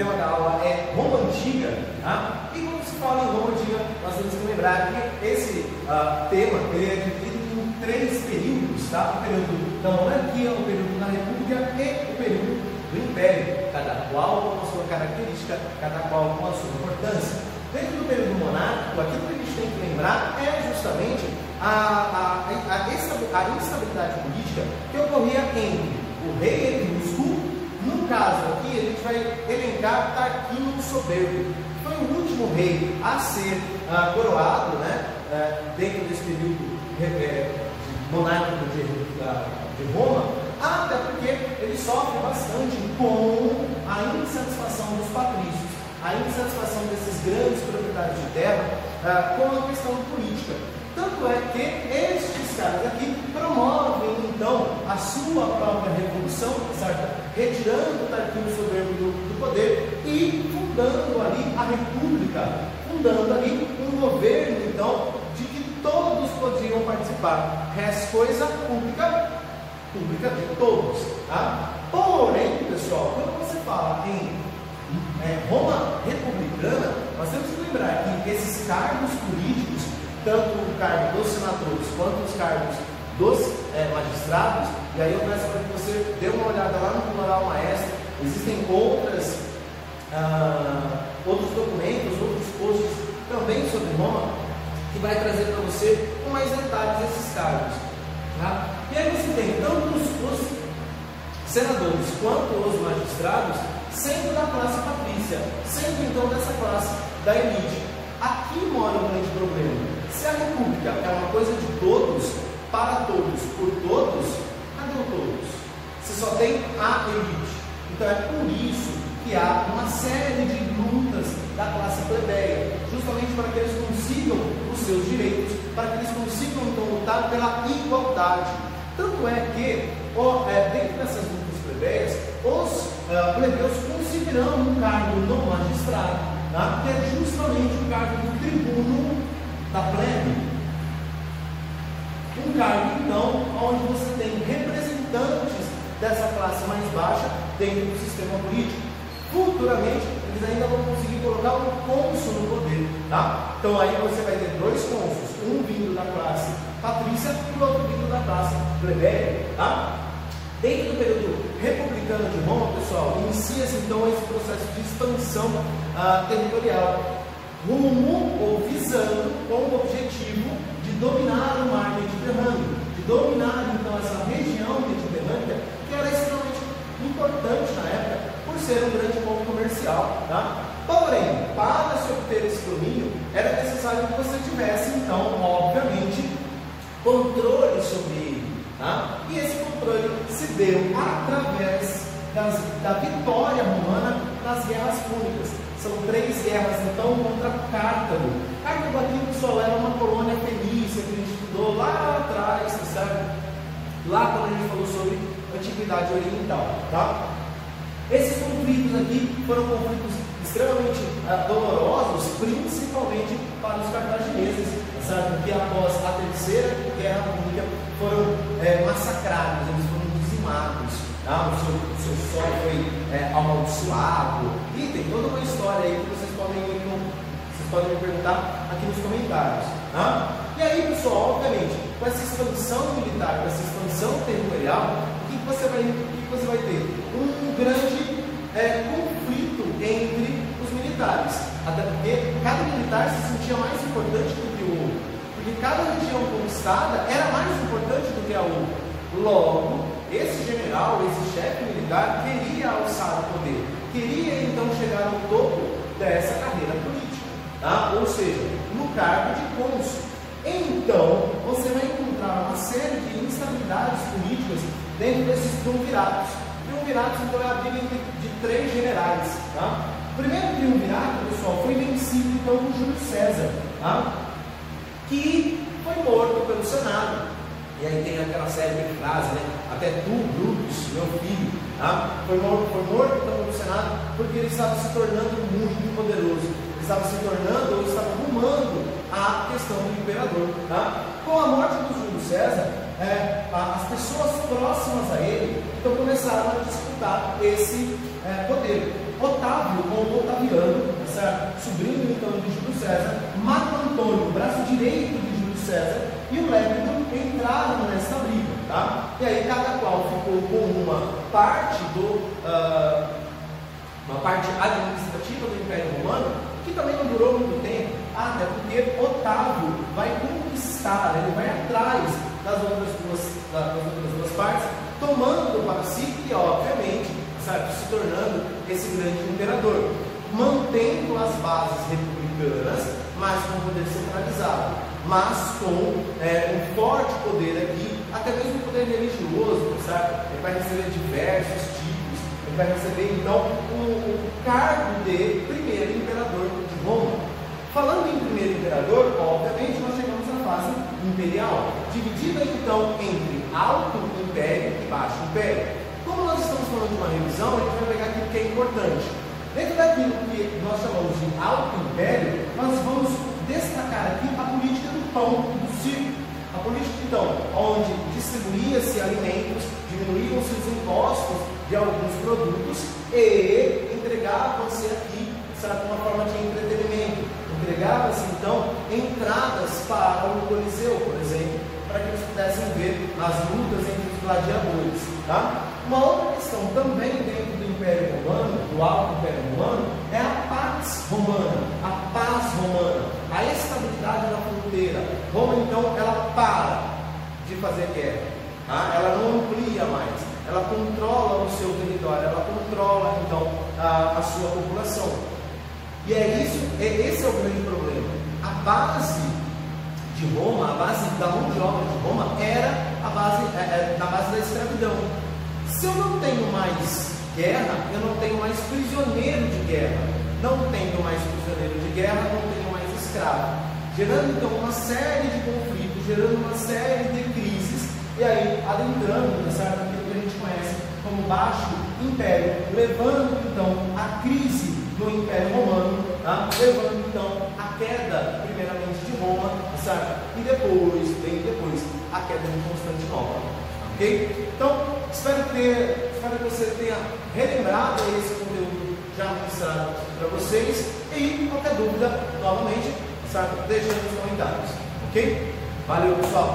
tema da aula é Roma Antiga. Tá? E quando se fala em Roma Antiga, nós temos que lembrar que esse uh, tema é dividido em três períodos: tá? o período da monarquia, o período da república e o período do império, cada qual com a sua característica, cada qual com a sua importância. Dentro do período monárquico, aquilo que a gente tem que lembrar é justamente a, a, a, a instabilidade política que ocorria entre o rei etrusco no caso aqui, a gente vai elencar Tarquínio o Soberbo. Foi o último rei a ser uh, coroado né, uh, dentro desse período uh, monárquico de, de Roma, até porque ele sofre bastante com a insatisfação dos patrícios, a insatisfação desses grandes proprietários de terra com a questão política. Tanto é que estes aqui promovem então a sua própria revolução, certo? retirando o Tarquínio soberbo do, do, poder e fundando ali a república, fundando ali um governo então de que todos podiam participar. Resta coisa pública, pública de todos. Tá? Porém, pessoal, quando você fala em é, Roma republicana, nós temos que lembrar que esses cargos políticos tanto o cargo dos senadores quanto os cargos dos é, magistrados, e aí eu peço para que você dê uma olhada lá no Plural Maestro, existem outras, ah, outros documentos, outros posts também sobre Roma, que vai trazer para você com mais detalhes esses cargos. Tá? E aí você tem tanto os, os senadores quanto os magistrados sendo da classe patrícia, sendo então dessa classe da elite. Aqui mora um grande problema. Se a república é uma coisa de todos, para todos, por todos, cadê o todos? Você só tem a elite. Então é por isso que há uma série de lutas da classe plebeia, justamente para que eles consigam os seus direitos, para que eles consigam então lutar pela igualdade. Tanto é que, ó, é, dentro dessas lutas plebeias, os uh, plebeus conseguirão um cargo no magistrado, tá? que é justamente o cargo do tribuno da plebe. Um cargo, então, onde você tem representantes dessa classe mais baixa dentro do sistema político. Futuramente, eles ainda vão conseguir colocar um cônsul no poder. Tá? Então, aí você vai ter dois cônsuls, um vindo da classe patrícia e o outro vindo da classe plebeia. Tá? Dentro do período republicano de Roma, pessoal, inicia-se então esse processo de expansão uh, territorial rumo ou visando com o objetivo de dominar o mar Mediterrâneo, de dominar então essa região mediterrânea que era extremamente importante na época por ser um grande ponto comercial. Tá? Porém, para se obter esse domínio, era necessário que você tivesse, então, obviamente, controle sobre ele. Tá? E esse controle se deu através das, da vitória romana nas guerras púnicas. São três guerras, então, contra Cartago. Cartago aqui, pessoal, era uma colônia fenícia que a gente estudou lá atrás, sabe? Lá quando a gente falou sobre antiguidade oriental, tá? Esses conflitos aqui foram conflitos extremamente uh, dolorosos, principalmente para os cartagineses, sabe? Que após a terceira guerra pública foram é, massacrados, eles foram dizimados ah, o, seu, seu solo foi é, amaldiçoado. E tem toda uma história aí que vocês podem, vocês podem me perguntar aqui nos comentários. Tá? E aí, pessoal, obviamente, com essa expansão militar, com essa expansão territorial, o que você vai, o que você vai ter? Um grande é, conflito entre os militares. Até porque cada militar se sentia mais importante do que o outro. Porque cada região conquistada era mais importante do que a outra. Logo, esse general, esse chefe militar, queria alçar o poder, queria então chegar ao topo dessa carreira política, tá? ou seja, no cargo de cônsul. Então, você vai encontrar uma série de instabilidades políticas dentro desses triunviratos. Triunviratos, então, é a briga de três generais. Tá? O primeiro triunvirato, pessoal, foi vencido então por Júlio César, tá? que foi morto pelo Senado. E aí tem aquela série de frases, né? Até tu, Brutus, meu filho, tá? foi, morto, foi morto então, no Senado porque ele estava se tornando muito poderoso. Ele estava se tornando ou estava rumando a questão do imperador. Tá? Com a morte do Júlio César, é, as pessoas próximas a ele então começaram a disputar esse é, poder. Otávio, ou Otaviano, certo? sobrinho então de Júlio César, Marco Antônio, braço direito de Júlio César, e o Lépido entraram nessa briga. Tá? E aí cada qual ficou com uma parte do. Uh, uma parte administrativa do Império Romano, que também não durou muito tempo, até porque Otávio vai conquistar, ele vai atrás das outras duas, das outras duas partes, tomando para si e, obviamente, sabe, se tornando esse grande imperador, mantendo as bases republicanas, mas com poder centralizado, mas com é, um forte poder aqui, até mesmo poder religioso, sabe? Ele vai receber diversos tipos, ele vai receber então o, o cargo de primeiro imperador de Roma. Falando em primeiro imperador, obviamente nós chegamos à fase imperial, dividida então entre alto império e baixo império. Como nós estamos falando de uma revisão, a gente vai pegar aquilo que é importante. Dentro daquilo que nós chamamos de alto império, nós vamos destacar aqui a política do pão do circo. A política, então, onde distribuía-se alimentos, diminuíam-se os impostos de alguns produtos e entregava-se aqui, sabe, uma forma de entretenimento. Entregava-se, então, entradas para o Coliseu, por exemplo, para que eles pudessem ver as lutas entre os gladiadores. Tá? Uma outra questão também dentro do Império Romano, do Alto Império Romano, é a paz romana, a paz romana, estabilidade da fronteira. Roma, então, ela para de fazer guerra, tá? ela não amplia mais, ela controla o seu território, ela controla, então, a, a sua população. E é isso, é, esse é o grande problema. A base de Roma, a base da mão de obra de Roma era a base, é, é, na base da escravidão. Se eu não tenho mais guerra, eu não tenho mais prisioneiro de guerra. Não tenho mais prisioneiro de guerra, não tenho escravo. Gerando então uma série de conflitos, gerando uma série de crises, e aí adentrando nessa aquilo que a gente conhece como Baixo Império, levando então a crise no Império Romano, tá? levando então a queda, primeiramente de Roma, certo? E depois, bem depois, a queda de Constantinopla. Ok? Então, espero, ter, espero que você tenha relembrado esse conteúdo já ministrado para vocês. E qualquer dúvida, novamente? Deixa nos comentários. Ok? Valeu, pessoal!